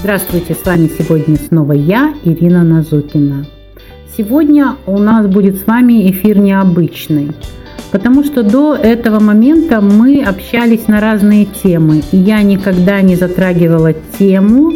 Здравствуйте, с вами сегодня снова я, Ирина Назукина. Сегодня у нас будет с вами эфир необычный, потому что до этого момента мы общались на разные темы, и я никогда не затрагивала тему,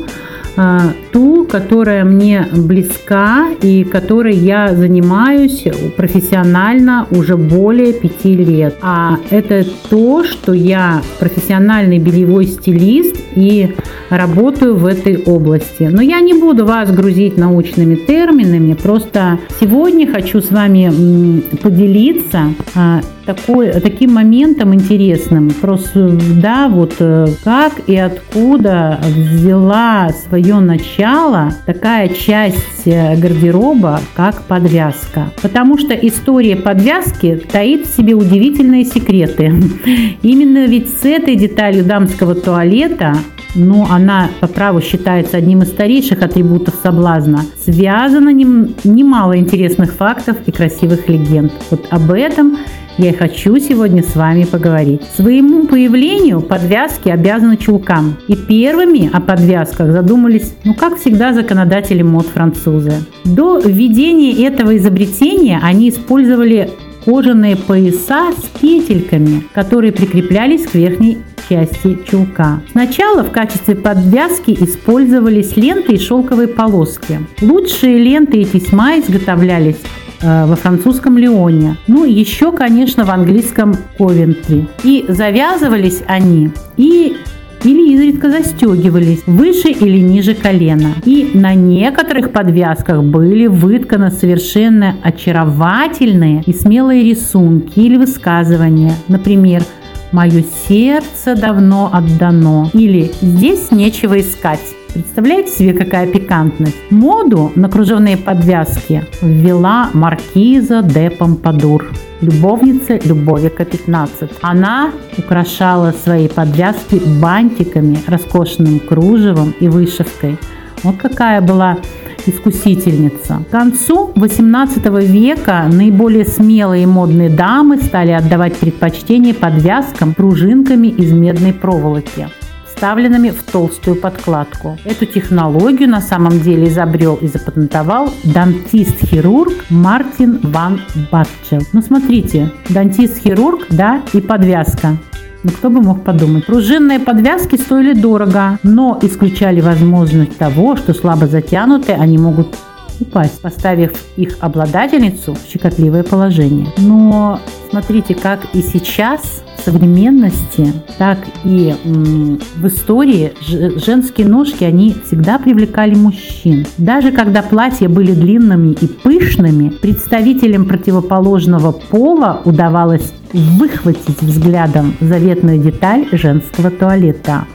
а, ту, которая мне близка и которой я занимаюсь профессионально уже более пяти лет. А это то, что я профессиональный бельевой стилист и работаю в этой области. Но я не буду вас грузить научными терминами, просто сегодня хочу с вами поделиться а, такой, таким моментом интересным. Просто, да, вот э, как и откуда взяла свое начало такая часть э, гардероба, как подвязка. Потому что история подвязки таит в себе удивительные секреты. Именно ведь с этой деталью дамского туалета но она по праву считается одним из старейших атрибутов соблазна, связано немало интересных фактов и красивых легенд. Вот об этом я и хочу сегодня с вами поговорить. Своему появлению подвязки обязаны чулкам. И первыми о подвязках задумались, ну как всегда, законодатели мод французы. До введения этого изобретения они использовали кожаные пояса с петельками, которые прикреплялись к верхней части чулка. Сначала в качестве подвязки использовались ленты и шелковые полоски. Лучшие ленты и тесьма изготовлялись Э, во французском Лионе. Ну, еще, конечно, в английском Ковентри. И завязывались они и или изредка застегивались выше или ниже колена. И на некоторых подвязках были вытканы совершенно очаровательные и смелые рисунки или высказывания. Например, «Мое сердце давно отдано» или «Здесь нечего искать». Представляете себе, какая пикантность? Моду на кружевные подвязки ввела маркиза де Помпадур, любовница Любовика 15. Она украшала свои подвязки бантиками, роскошным кружевом и вышивкой. Вот какая была искусительница. К концу XVIII века наиболее смелые и модные дамы стали отдавать предпочтение подвязкам пружинками из медной проволоки вставленными в толстую подкладку. Эту технологию на самом деле изобрел и запатентовал дантист-хирург Мартин Ван Батчел. Ну смотрите, дантист-хирург, да, и подвязка. Ну, кто бы мог подумать. Пружинные подвязки стоили дорого, но исключали возможность того, что слабо затянутые они могут упасть, поставив их обладательницу в щекотливое положение. Но смотрите, как и сейчас современности, так и в истории женские ножки, они всегда привлекали мужчин. Даже когда платья были длинными и пышными, представителям противоположного пола удавалось выхватить взглядом заветную деталь женского туалета.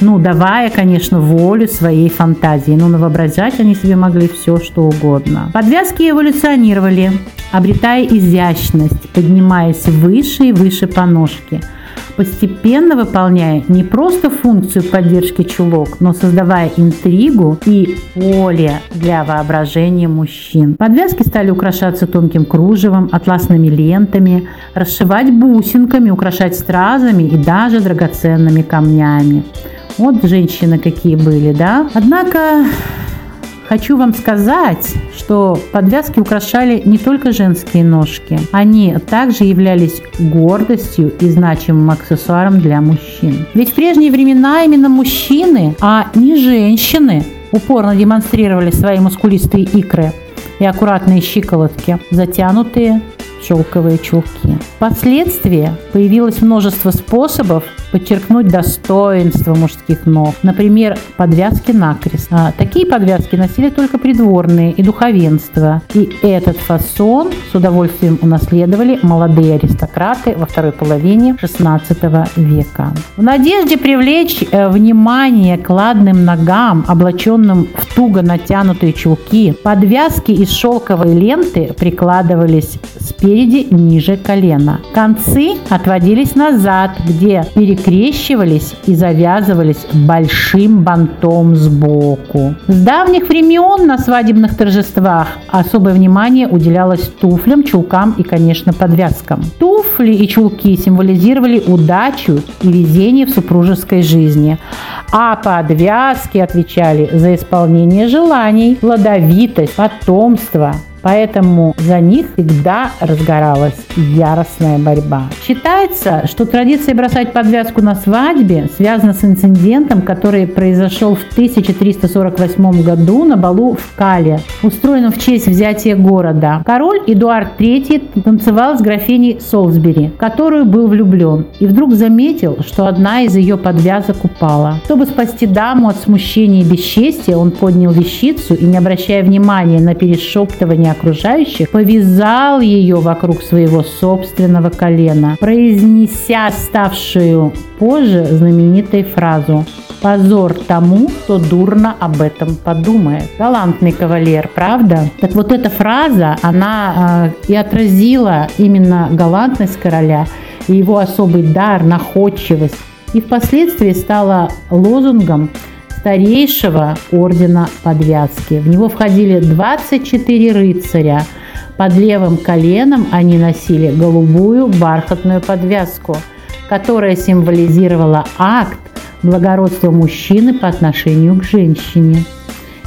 Ну, давая, конечно, волю своей фантазии. Ну, воображать они себе могли все, что угодно. Подвязки эволюционировали, обретая изящность, поднимаясь выше и выше по ножке – постепенно выполняя не просто функцию поддержки чулок, но создавая интригу и поле для воображения мужчин. Подвязки стали украшаться тонким кружевом, атласными лентами, расшивать бусинками, украшать стразами и даже драгоценными камнями. Вот женщины какие были, да? Однако Хочу вам сказать, что подвязки украшали не только женские ножки. Они также являлись гордостью и значимым аксессуаром для мужчин. Ведь в прежние времена именно мужчины, а не женщины, упорно демонстрировали свои мускулистые икры и аккуратные щиколотки, затянутые шелковые чулки. Впоследствии появилось множество способов подчеркнуть достоинство мужских ног. Например, подвязки накрест. А, такие подвязки носили только придворные и духовенство. И этот фасон с удовольствием унаследовали молодые аристократы во второй половине XVI века. В надежде привлечь э, внимание к ладным ногам, облаченным в туго натянутые чулки, подвязки из шелковой ленты прикладывались спереди ниже колена. Концы отводились назад, где перекрывались скрещивались и завязывались большим бантом сбоку. С давних времен на свадебных торжествах особое внимание уделялось туфлям, чулкам и, конечно, подвязкам. Туфли и чулки символизировали удачу и везение в супружеской жизни, а подвязки отвечали за исполнение желаний, плодовитость, потомство, Поэтому за них всегда разгоралась яростная борьба. Считается, что традиция бросать подвязку на свадьбе связана с инцидентом, который произошел в 1348 году на балу в Кале, устроенном в честь взятия города. Король Эдуард III танцевал с графиней Солсбери, в которую был влюблен, и вдруг заметил, что одна из ее подвязок упала. Чтобы спасти даму от смущения и бесчестия, он поднял вещицу и, не обращая внимания на перешептывание окружающих, повязал ее вокруг своего собственного колена, произнеся ставшую позже знаменитой фразу Позор тому, кто дурно об этом подумает. Галантный кавалер, правда? Так вот эта фраза, она э, и отразила именно галантность короля и его особый дар, находчивость. И впоследствии стала лозунгом старейшего ордена подвязки. В него входили 24 рыцаря. Под левым коленом они носили голубую бархатную подвязку, которая символизировала акт благородства мужчины по отношению к женщине.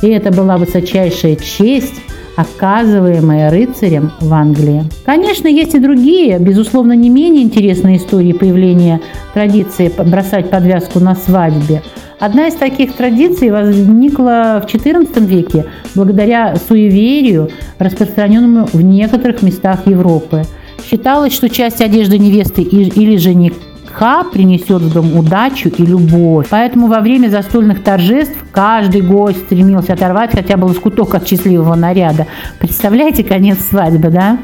И это была высочайшая честь, оказываемая рыцарем в Англии. Конечно, есть и другие, безусловно, не менее интересные истории появления традиции бросать подвязку на свадьбе – Одна из таких традиций возникла в XIV веке благодаря суеверию, распространенному в некоторых местах Европы. Считалось, что часть одежды невесты или жениха принесет в дом удачу и любовь. Поэтому во время застольных торжеств каждый гость стремился оторвать хотя бы лоскуток от счастливого наряда. Представляете, конец свадьбы, да?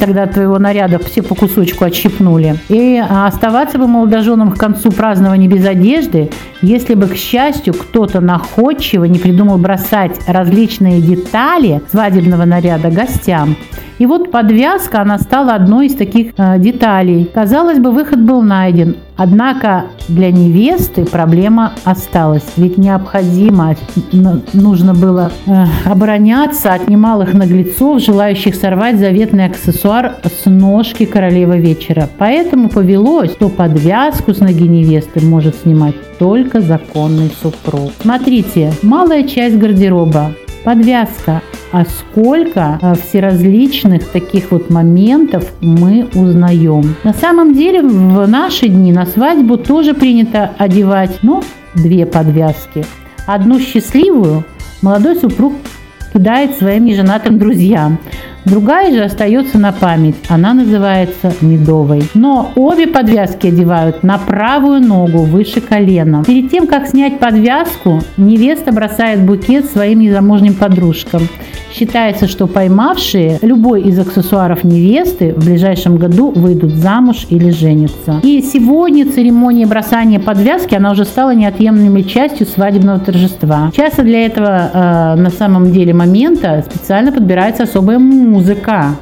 Тогда твоего наряда все по кусочку отщипнули. И оставаться бы молодоженам к концу празднования без одежды, если бы, к счастью, кто-то находчиво не придумал бросать различные детали свадебного наряда гостям. И вот подвязка, она стала одной из таких э, деталей. Казалось бы, выход был найден. Однако для невесты проблема осталась. Ведь необходимо, нужно было э, обороняться от немалых наглецов, желающих сорвать заветный аксессуар с ножки королевы вечера. Поэтому повелось, что подвязку с ноги невесты может снимать только законный супруг. Смотрите, малая часть гардероба подвязка. А сколько э, всеразличных таких вот моментов мы узнаем. На самом деле в наши дни на свадьбу тоже принято одевать, ну, две подвязки. Одну счастливую молодой супруг кидает своим неженатым друзьям. Другая же остается на память. Она называется медовой. Но обе подвязки одевают на правую ногу выше колена. Перед тем, как снять подвязку, невеста бросает букет своим незамужним подружкам. Считается, что поймавшие любой из аксессуаров невесты в ближайшем году выйдут замуж или женятся. И сегодня церемония бросания подвязки, она уже стала неотъемлемой частью свадебного торжества. Часто для этого э, на самом деле момента специально подбирается особая музыка.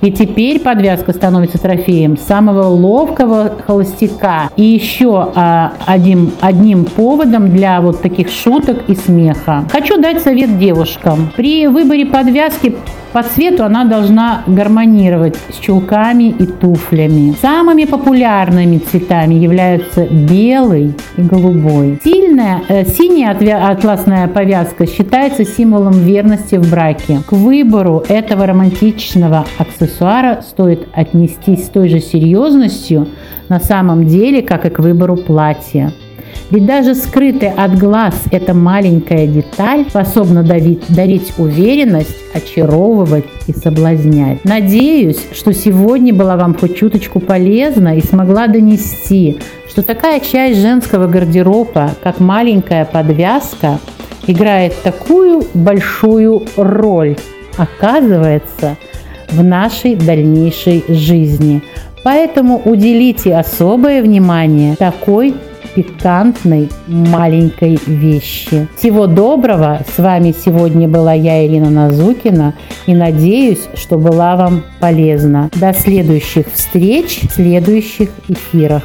И теперь подвязка становится трофеем самого ловкого холостяка. И еще э, одним, одним поводом для вот таких шуток и смеха. Хочу дать совет девушкам. При выборе подвязки по цвету она должна гармонировать с чулками и туфлями. Самыми популярными цветами являются белый и голубой. Сильная, э, синяя атласная повязка считается символом верности в браке. К выбору этого романтичного аксессуара стоит отнестись с той же серьезностью на самом деле, как и к выбору платья. Ведь даже скрытая от глаз эта маленькая деталь способна давить, дарить уверенность, очаровывать и соблазнять. Надеюсь, что сегодня была вам хоть чуточку полезна и смогла донести, что такая часть женского гардероба, как маленькая подвязка, играет такую большую роль, оказывается, в нашей дальнейшей жизни. Поэтому уделите особое внимание такой пикантной маленькой вещи. Всего доброго! С вами сегодня была я, Ирина Назукина, и надеюсь, что была вам полезна. До следующих встреч в следующих эфирах.